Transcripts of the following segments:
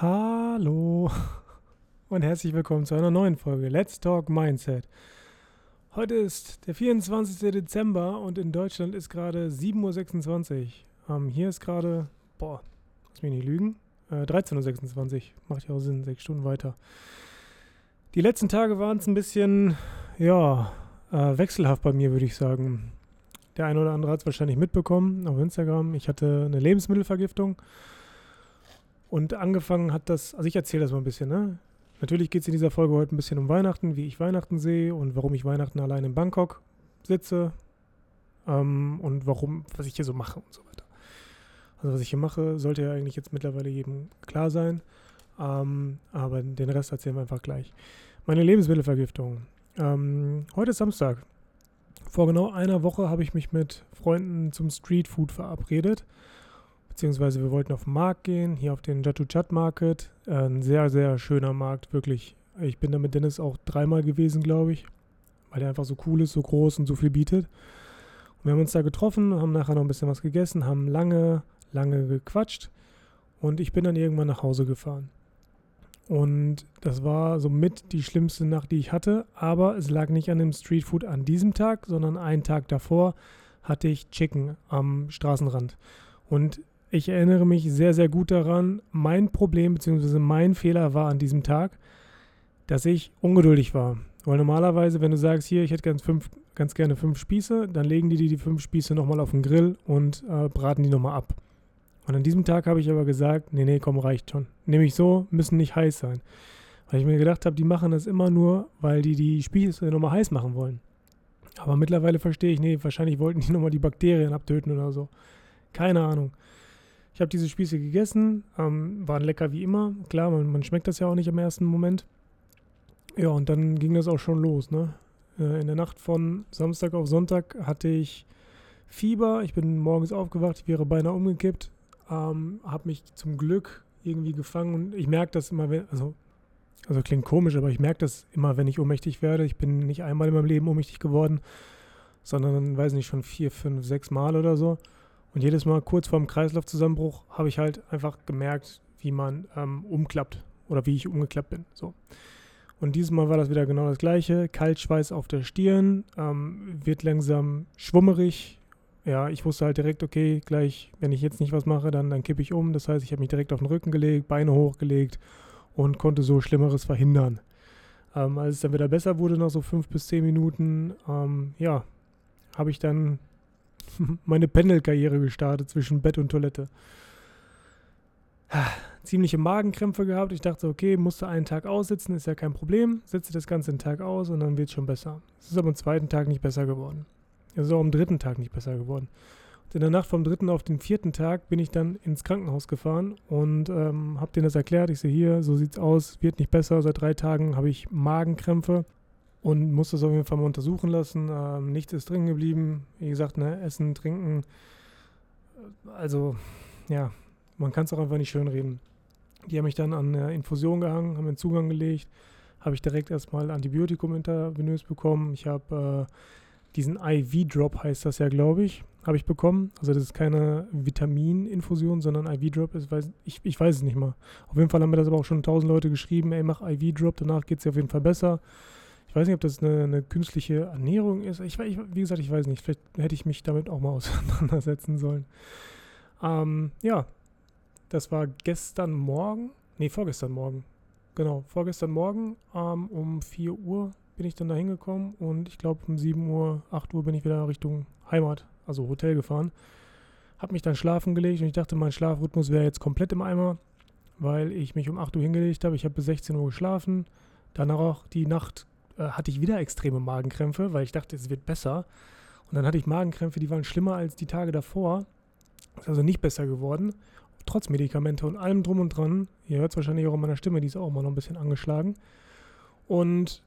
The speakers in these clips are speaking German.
Hallo und herzlich willkommen zu einer neuen Folge Let's Talk Mindset. Heute ist der 24. Dezember und in Deutschland ist gerade 7.26 Uhr. Ähm, hier ist gerade, boah, lass mich nicht lügen, äh, 13.26 Uhr. Macht ja auch Sinn, sechs Stunden weiter. Die letzten Tage waren es ein bisschen, ja, äh, wechselhaft bei mir, würde ich sagen. Der eine oder andere hat es wahrscheinlich mitbekommen auf Instagram. Ich hatte eine Lebensmittelvergiftung. Und angefangen hat das, also ich erzähle das mal ein bisschen, ne? Natürlich geht es in dieser Folge heute ein bisschen um Weihnachten, wie ich Weihnachten sehe und warum ich Weihnachten allein in Bangkok sitze ähm, und warum, was ich hier so mache und so weiter. Also was ich hier mache, sollte ja eigentlich jetzt mittlerweile jedem klar sein, ähm, aber den Rest erzählen wir einfach gleich. Meine Lebensmittelvergiftung. Ähm, heute ist Samstag. Vor genau einer Woche habe ich mich mit Freunden zum Streetfood verabredet beziehungsweise wir wollten auf den Markt gehen, hier auf den Jatuchat Market. Äh, ein sehr, sehr schöner Markt, wirklich. Ich bin da mit Dennis auch dreimal gewesen, glaube ich, weil der einfach so cool ist, so groß und so viel bietet. Und wir haben uns da getroffen, haben nachher noch ein bisschen was gegessen, haben lange, lange gequatscht und ich bin dann irgendwann nach Hause gefahren. Und das war somit die schlimmste Nacht, die ich hatte. Aber es lag nicht an dem Streetfood an diesem Tag, sondern einen Tag davor hatte ich Chicken am Straßenrand. Und ich erinnere mich sehr, sehr gut daran. Mein Problem bzw. mein Fehler war an diesem Tag, dass ich ungeduldig war. Weil normalerweise, wenn du sagst, hier, ich hätte ganz, fünf, ganz gerne fünf Spieße, dann legen die die fünf Spieße nochmal auf den Grill und äh, braten die nochmal ab. Und an diesem Tag habe ich aber gesagt, nee, nee, komm, reicht schon. Nehme ich so, müssen nicht heiß sein. Weil ich mir gedacht habe, die machen das immer nur, weil die die Spieße nochmal heiß machen wollen. Aber mittlerweile verstehe ich, nee, wahrscheinlich wollten die nochmal die Bakterien abtöten oder so. Keine Ahnung. Ich habe diese Spieße gegessen, ähm, waren lecker wie immer. Klar, man, man, schmeckt das ja auch nicht im ersten Moment. Ja, und dann ging das auch schon los. Ne? Äh, in der Nacht von Samstag auf Sonntag hatte ich Fieber. Ich bin morgens aufgewacht, ich wäre beinahe umgekippt. Ähm, habe mich zum Glück irgendwie gefangen und ich merke das immer, wenn, also, also klingt komisch, aber ich merke das immer, wenn ich ohnmächtig werde. Ich bin nicht einmal in meinem Leben ohnmächtig geworden, sondern, weiß nicht, schon vier, fünf, sechs Mal oder so. Und jedes Mal kurz vorm Kreislaufzusammenbruch habe ich halt einfach gemerkt, wie man ähm, umklappt oder wie ich umgeklappt bin. So. Und dieses Mal war das wieder genau das gleiche. Kaltschweiß auf der Stirn, ähm, wird langsam schwummerig. Ja, ich wusste halt direkt, okay, gleich, wenn ich jetzt nicht was mache, dann, dann kippe ich um. Das heißt, ich habe mich direkt auf den Rücken gelegt, Beine hochgelegt und konnte so Schlimmeres verhindern. Ähm, als es dann wieder besser wurde, nach so fünf bis zehn Minuten, ähm, ja, habe ich dann meine Pendelkarriere gestartet zwischen Bett und Toilette. Ziemliche Magenkrämpfe gehabt. Ich dachte, okay, musste einen Tag aussitzen, ist ja kein Problem. Setze das Ganze einen Tag aus und dann wird es schon besser. Es ist aber am zweiten Tag nicht besser geworden. Es ist auch am dritten Tag nicht besser geworden. Und in der Nacht vom dritten auf den vierten Tag bin ich dann ins Krankenhaus gefahren und ähm, habe denen das erklärt. Ich sehe hier, so sieht's aus, wird nicht besser. Seit drei Tagen habe ich Magenkrämpfe und muss das auf jeden Fall mal untersuchen lassen. Ähm, nichts ist drin geblieben. Wie gesagt, ne, Essen, Trinken. Also, ja, man kann es auch einfach nicht schön reden. Die haben mich dann an eine Infusion gehangen, haben einen Zugang gelegt. Habe ich direkt erstmal Antibiotikum intravenös bekommen. Ich habe äh, diesen IV-Drop, heißt das ja, glaube ich, habe ich bekommen. Also, das ist keine Vitamininfusion, sondern IV-Drop. Ich, ich weiß es nicht mal. Auf jeden Fall haben mir das aber auch schon tausend Leute geschrieben. Ey, mach IV-Drop, danach geht es dir auf jeden Fall besser. Ich weiß nicht, ob das eine, eine künstliche Ernährung ist. Ich, ich, wie gesagt, ich weiß nicht. Vielleicht hätte ich mich damit auch mal auseinandersetzen sollen. Ähm, ja, das war gestern Morgen. Nee, vorgestern Morgen. Genau, vorgestern Morgen ähm, um 4 Uhr bin ich dann da hingekommen und ich glaube um 7 Uhr, 8 Uhr bin ich wieder Richtung Heimat, also Hotel gefahren. Hab mich dann schlafen gelegt und ich dachte, mein Schlafrhythmus wäre jetzt komplett im Eimer, weil ich mich um 8 Uhr hingelegt habe. Ich habe bis 16 Uhr geschlafen. Danach auch die Nacht äh, hatte ich wieder extreme Magenkrämpfe, weil ich dachte, es wird besser. Und dann hatte ich Magenkrämpfe, die waren schlimmer als die Tage davor. Ist also nicht besser geworden. Trotz Medikamente und allem drum und dran. Ihr hört es wahrscheinlich auch an meiner Stimme, die ist auch mal noch ein bisschen angeschlagen. Und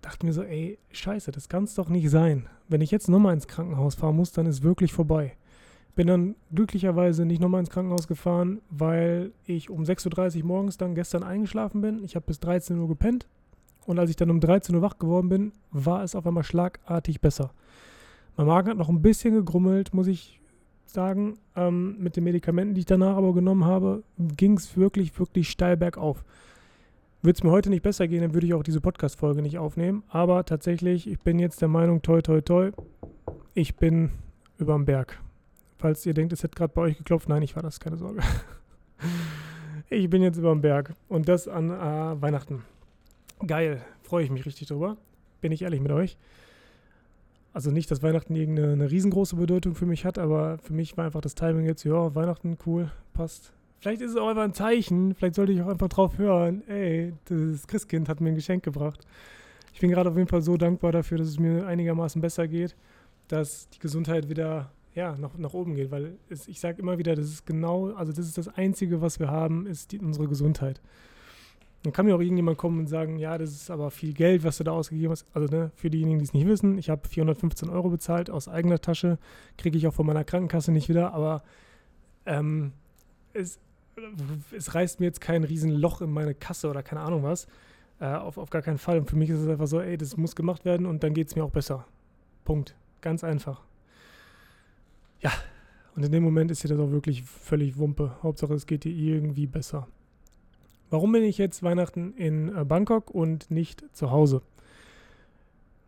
dachte mir so, ey, scheiße, das kann es doch nicht sein. Wenn ich jetzt nochmal ins Krankenhaus fahren muss, dann ist wirklich vorbei. Bin dann glücklicherweise nicht nochmal ins Krankenhaus gefahren, weil ich um 6.30 Uhr morgens dann gestern eingeschlafen bin. Ich habe bis 13 Uhr gepennt und als ich dann um 13 Uhr wach geworden bin, war es auf einmal schlagartig besser. Mein Magen hat noch ein bisschen gegrummelt, muss ich sagen, ähm, mit den Medikamenten, die ich danach aber genommen habe, ging es wirklich, wirklich steil bergauf. Würde es mir heute nicht besser gehen, dann würde ich auch diese Podcast-Folge nicht aufnehmen. Aber tatsächlich, ich bin jetzt der Meinung, toi, toi, toi, ich bin überm Berg. Falls ihr denkt, es hätte gerade bei euch geklopft, nein, ich war das, keine Sorge. ich bin jetzt überm Berg und das an äh, Weihnachten. Geil, freue ich mich richtig drüber. Bin ich ehrlich mit euch. Also nicht, dass Weihnachten irgendeine riesengroße Bedeutung für mich hat, aber für mich war einfach das Timing jetzt, ja, Weihnachten, cool, passt, Vielleicht ist es auch einfach ein Zeichen. Vielleicht sollte ich auch einfach drauf hören. Ey, das Christkind hat mir ein Geschenk gebracht. Ich bin gerade auf jeden Fall so dankbar dafür, dass es mir einigermaßen besser geht, dass die Gesundheit wieder ja, nach, nach oben geht. Weil es, ich sage immer wieder, das ist genau, also das ist das Einzige, was wir haben, ist die, unsere Gesundheit. Dann kann mir auch irgendjemand kommen und sagen, ja, das ist aber viel Geld, was du da ausgegeben hast. Also ne, für diejenigen, die es nicht wissen, ich habe 415 Euro bezahlt aus eigener Tasche, kriege ich auch von meiner Krankenkasse nicht wieder, aber ähm, es, es reißt mir jetzt kein Riesenloch in meine Kasse oder keine Ahnung was. Äh, auf, auf gar keinen Fall. Und für mich ist es einfach so, ey, das muss gemacht werden und dann geht es mir auch besser. Punkt. Ganz einfach. Ja, und in dem Moment ist dir das auch wirklich völlig Wumpe. Hauptsache, es geht dir irgendwie besser. Warum bin ich jetzt Weihnachten in äh, Bangkok und nicht zu Hause?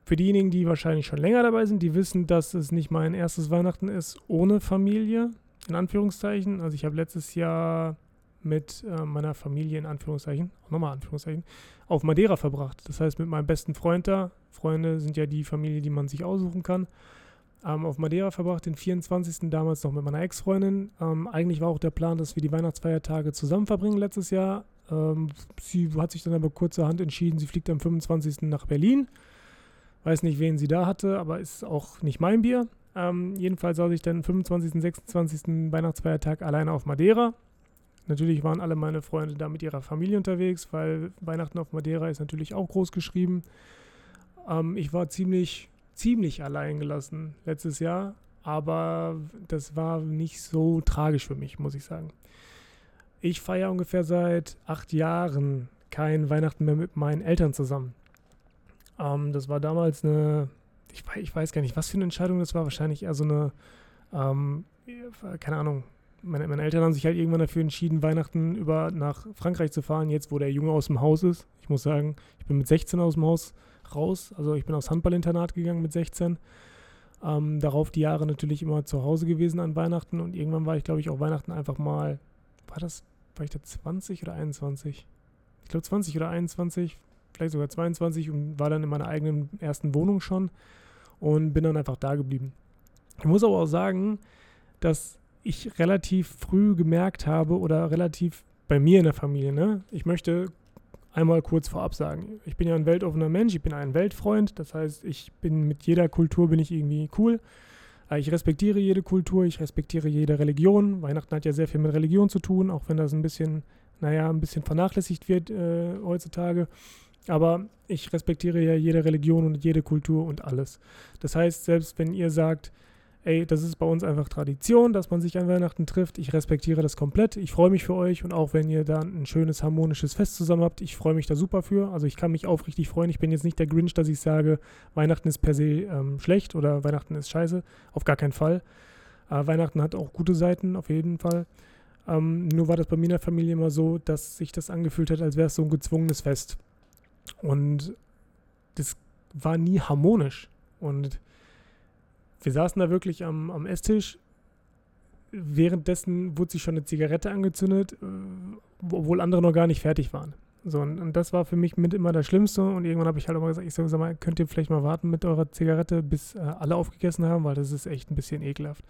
Für diejenigen, die wahrscheinlich schon länger dabei sind, die wissen, dass es nicht mein erstes Weihnachten ist ohne Familie in Anführungszeichen. Also ich habe letztes Jahr mit äh, meiner Familie in Anführungszeichen, nochmal Anführungszeichen, auf Madeira verbracht. Das heißt mit meinem besten Freund da. Freunde sind ja die Familie, die man sich aussuchen kann. Ähm, auf Madeira verbracht, den 24. damals noch mit meiner Ex-Freundin. Ähm, eigentlich war auch der Plan, dass wir die Weihnachtsfeiertage zusammen verbringen letztes Jahr. Ähm, sie hat sich dann aber kurzerhand entschieden, sie fliegt am 25. nach Berlin. Weiß nicht, wen sie da hatte, aber ist auch nicht mein Bier. Ähm, jedenfalls saß ich dann 25. und 26. Weihnachtsfeiertag alleine auf Madeira. Natürlich waren alle meine Freunde da mit ihrer Familie unterwegs, weil Weihnachten auf Madeira ist natürlich auch groß geschrieben. Ähm, ich war ziemlich, ziemlich allein gelassen letztes Jahr, aber das war nicht so tragisch für mich, muss ich sagen. Ich feiere ungefähr seit acht Jahren kein Weihnachten mehr mit meinen Eltern zusammen. Ähm, das war damals eine ich, ich, weiß gar nicht, was für eine Entscheidung das war. Wahrscheinlich eher so eine, ähm, keine Ahnung. Meine, meine, Eltern haben sich halt irgendwann dafür entschieden, Weihnachten über nach Frankreich zu fahren, jetzt wo der Junge aus dem Haus ist. Ich muss sagen, ich bin mit 16 aus dem Haus raus. Also ich bin aufs Handballinternat gegangen mit 16. Ähm, darauf die Jahre natürlich immer zu Hause gewesen an Weihnachten und irgendwann war ich, glaube ich, auch Weihnachten einfach mal, war das, war ich da 20 oder 21? Ich glaube 20 oder 21, vielleicht sogar 22 und war dann in meiner eigenen ersten Wohnung schon und bin dann einfach da geblieben. Ich muss aber auch sagen, dass ich relativ früh gemerkt habe oder relativ bei mir in der Familie, ne? Ich möchte einmal kurz vorab sagen, ich bin ja ein weltoffener Mensch, ich bin ein Weltfreund, das heißt, ich bin mit jeder Kultur bin ich irgendwie cool. Äh, ich respektiere jede Kultur, ich respektiere jede Religion. Weihnachten hat ja sehr viel mit Religion zu tun, auch wenn das ein bisschen, naja, ein bisschen vernachlässigt wird äh, heutzutage. Aber ich respektiere ja jede Religion und jede Kultur und alles. Das heißt, selbst wenn ihr sagt, ey, das ist bei uns einfach Tradition, dass man sich an Weihnachten trifft, ich respektiere das komplett. Ich freue mich für euch und auch wenn ihr dann ein schönes, harmonisches Fest zusammen habt, ich freue mich da super für. Also ich kann mich aufrichtig freuen. Ich bin jetzt nicht der Grinch, dass ich sage, Weihnachten ist per se ähm, schlecht oder Weihnachten ist scheiße. Auf gar keinen Fall. Äh, Weihnachten hat auch gute Seiten, auf jeden Fall. Ähm, nur war das bei mir in der Familie immer so, dass sich das angefühlt hat, als wäre es so ein gezwungenes Fest. Und das war nie harmonisch. Und wir saßen da wirklich am, am Esstisch. Währenddessen wurde sich schon eine Zigarette angezündet, äh, obwohl andere noch gar nicht fertig waren. So, und, und das war für mich mit immer das Schlimmste. Und irgendwann habe ich halt immer gesagt, ich sage, sag mal, könnt ihr vielleicht mal warten mit eurer Zigarette, bis äh, alle aufgegessen haben, weil das ist echt ein bisschen ekelhaft.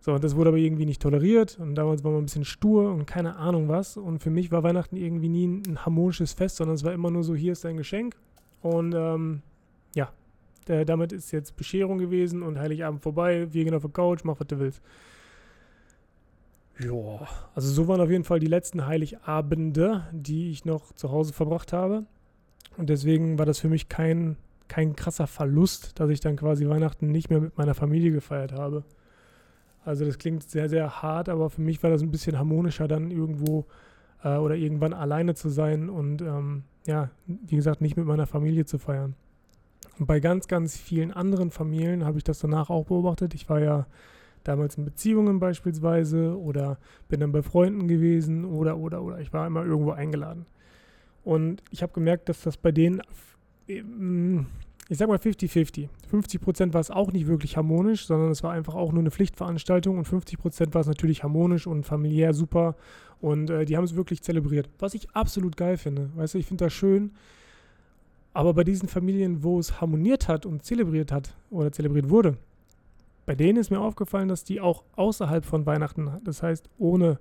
So, und das wurde aber irgendwie nicht toleriert und damals war man ein bisschen stur und keine Ahnung was. Und für mich war Weihnachten irgendwie nie ein harmonisches Fest, sondern es war immer nur so, hier ist dein Geschenk. Und ähm, ja, der, damit ist jetzt Bescherung gewesen und Heiligabend vorbei, wir gehen auf der Couch, mach was du willst. Ja, also so waren auf jeden Fall die letzten Heiligabende, die ich noch zu Hause verbracht habe. Und deswegen war das für mich kein, kein krasser Verlust, dass ich dann quasi Weihnachten nicht mehr mit meiner Familie gefeiert habe. Also das klingt sehr, sehr hart, aber für mich war das ein bisschen harmonischer, dann irgendwo äh, oder irgendwann alleine zu sein und ähm, ja, wie gesagt, nicht mit meiner Familie zu feiern. Und bei ganz, ganz vielen anderen Familien habe ich das danach auch beobachtet. Ich war ja damals in Beziehungen beispielsweise oder bin dann bei Freunden gewesen oder, oder, oder. Ich war immer irgendwo eingeladen. Und ich habe gemerkt, dass das bei denen, ähm, ich sag mal 50-50. 50 Prozent war es auch nicht wirklich harmonisch, sondern es war einfach auch nur eine Pflichtveranstaltung und 50 Prozent war es natürlich harmonisch und familiär super und äh, die haben es wirklich zelebriert. Was ich absolut geil finde. Weißt du, ich finde das schön. Aber bei diesen Familien, wo es harmoniert hat und zelebriert hat oder zelebriert wurde, bei denen ist mir aufgefallen, dass die auch außerhalb von Weihnachten, das heißt ohne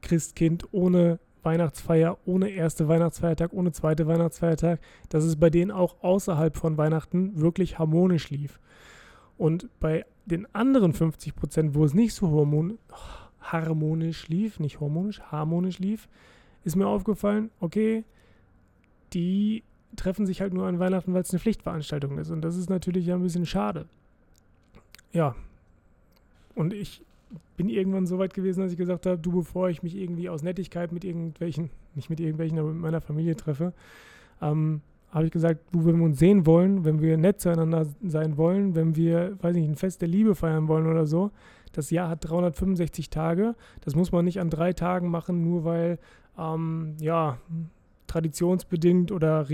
Christkind, ohne Weihnachtsfeier, ohne erste Weihnachtsfeiertag, ohne zweite Weihnachtsfeiertag, dass es bei denen auch außerhalb von Weihnachten wirklich harmonisch lief. Und bei den anderen 50 Prozent, wo es nicht so harmonisch lief, nicht harmonisch, harmonisch lief, ist mir aufgefallen, okay, die treffen sich halt nur an Weihnachten, weil es eine Pflichtveranstaltung ist. Und das ist natürlich ja ein bisschen schade ja, und ich bin irgendwann so weit gewesen, dass ich gesagt habe, du, bevor ich mich irgendwie aus Nettigkeit mit irgendwelchen, nicht mit irgendwelchen, aber mit meiner Familie treffe, ähm, habe ich gesagt, du, wenn wir uns sehen wollen, wenn wir nett zueinander sein wollen, wenn wir, weiß nicht, ein Fest der Liebe feiern wollen oder so, das Jahr hat 365 Tage. Das muss man nicht an drei Tagen machen, nur weil, ähm, ja, traditionsbedingt oder,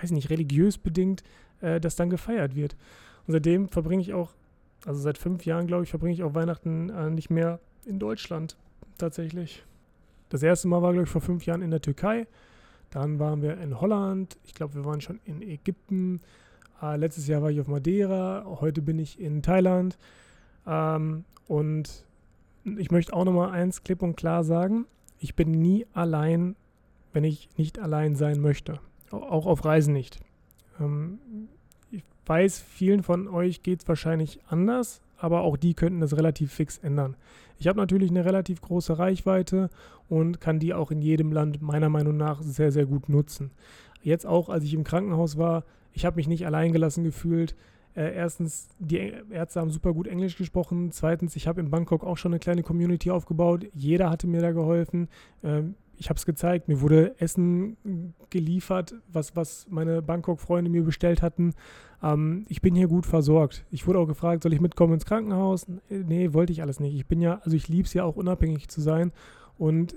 weiß nicht, religiös bedingt äh, das dann gefeiert wird. Und seitdem verbringe ich auch, also seit fünf Jahren, glaube ich, verbringe ich auch Weihnachten äh, nicht mehr in Deutschland tatsächlich. Das erste Mal war, glaube ich, vor fünf Jahren in der Türkei. Dann waren wir in Holland. Ich glaube, wir waren schon in Ägypten. Äh, letztes Jahr war ich auf Madeira. Heute bin ich in Thailand. Ähm, und ich möchte auch nochmal eins klipp und klar sagen. Ich bin nie allein, wenn ich nicht allein sein möchte. Auch auf Reisen nicht. Ähm, weiß, vielen von euch geht es wahrscheinlich anders, aber auch die könnten das relativ fix ändern. Ich habe natürlich eine relativ große Reichweite und kann die auch in jedem Land meiner Meinung nach sehr, sehr gut nutzen. Jetzt auch, als ich im Krankenhaus war, ich habe mich nicht alleingelassen gefühlt. Äh, erstens, die Ärzte haben super gut Englisch gesprochen. Zweitens, ich habe in Bangkok auch schon eine kleine Community aufgebaut. Jeder hatte mir da geholfen. Ähm, ich habe es gezeigt, mir wurde Essen geliefert, was, was meine Bangkok-Freunde mir bestellt hatten. Ähm, ich bin hier gut versorgt. Ich wurde auch gefragt, soll ich mitkommen ins Krankenhaus? Nee, wollte ich alles nicht. Ich bin ja, also ich liebe es ja auch unabhängig zu sein. Und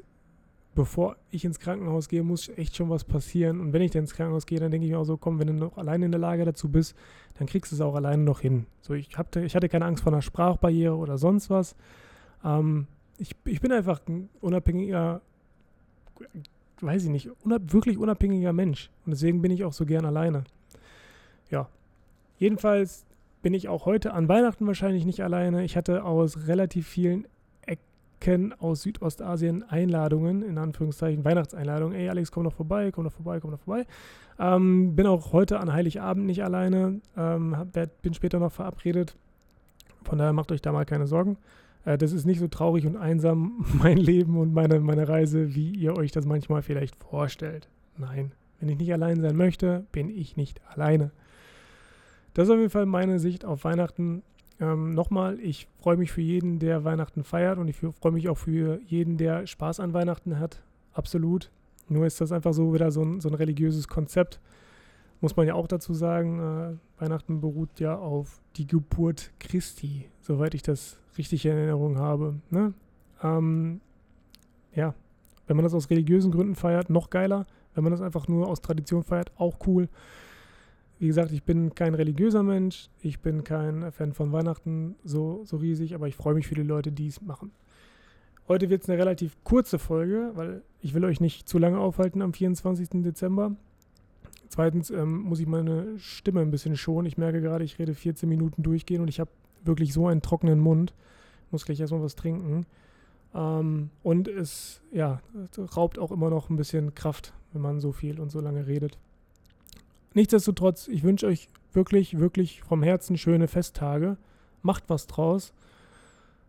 bevor ich ins Krankenhaus gehe, muss echt schon was passieren. Und wenn ich dann ins Krankenhaus gehe, dann denke ich mir auch so, komm, wenn du noch alleine in der Lage dazu bist, dann kriegst du es auch alleine noch hin. So, ich, hatte, ich hatte keine Angst vor einer Sprachbarriere oder sonst was. Ähm, ich, ich bin einfach ein unabhängiger weiß ich nicht, unab wirklich unabhängiger Mensch. Und deswegen bin ich auch so gern alleine. Ja. Jedenfalls bin ich auch heute an Weihnachten wahrscheinlich nicht alleine. Ich hatte aus relativ vielen Ecken aus Südostasien Einladungen, in Anführungszeichen Weihnachtseinladungen. Ey, Alex, komm doch vorbei, komm doch vorbei, komm doch vorbei. Ähm, bin auch heute an Heiligabend nicht alleine. Ähm, bin später noch verabredet. Von daher macht euch da mal keine Sorgen. Äh, das ist nicht so traurig und einsam, mein Leben und meine, meine Reise, wie ihr euch das manchmal vielleicht vorstellt. Nein, wenn ich nicht allein sein möchte, bin ich nicht alleine. Das ist auf jeden Fall meine Sicht auf Weihnachten. Ähm, Nochmal, ich freue mich für jeden, der Weihnachten feiert und ich freue mich auch für jeden, der Spaß an Weihnachten hat. Absolut. Nur ist das einfach so wieder so ein, so ein religiöses Konzept. Muss man ja auch dazu sagen, äh, Weihnachten beruht ja auf die Geburt Christi, soweit ich das richtig in Erinnerung habe. Ne? Ähm, ja, wenn man das aus religiösen Gründen feiert, noch geiler. Wenn man das einfach nur aus Tradition feiert, auch cool. Wie gesagt, ich bin kein religiöser Mensch, ich bin kein Fan von Weihnachten so, so riesig, aber ich freue mich für die Leute, die es machen. Heute wird es eine relativ kurze Folge, weil ich will euch nicht zu lange aufhalten am 24. Dezember. Zweitens ähm, muss ich meine Stimme ein bisschen schonen. Ich merke gerade, ich rede 14 Minuten durchgehen und ich habe wirklich so einen trockenen Mund. Muss gleich erstmal was trinken. Ähm, und es ja, raubt auch immer noch ein bisschen Kraft, wenn man so viel und so lange redet. Nichtsdestotrotz, ich wünsche euch wirklich, wirklich vom Herzen schöne Festtage. Macht was draus.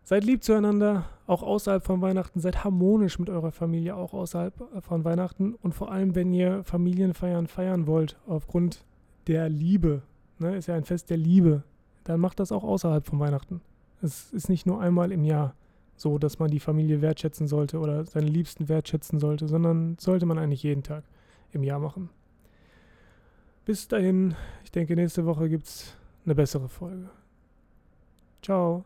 Seid lieb zueinander, auch außerhalb von Weihnachten. Seid harmonisch mit eurer Familie, auch außerhalb von Weihnachten. Und vor allem, wenn ihr Familienfeiern feiern wollt, aufgrund der Liebe, ne, ist ja ein Fest der Liebe, dann macht das auch außerhalb von Weihnachten. Es ist nicht nur einmal im Jahr so, dass man die Familie wertschätzen sollte oder seine Liebsten wertschätzen sollte, sondern sollte man eigentlich jeden Tag im Jahr machen. Bis dahin, ich denke, nächste Woche gibt es eine bessere Folge. Ciao.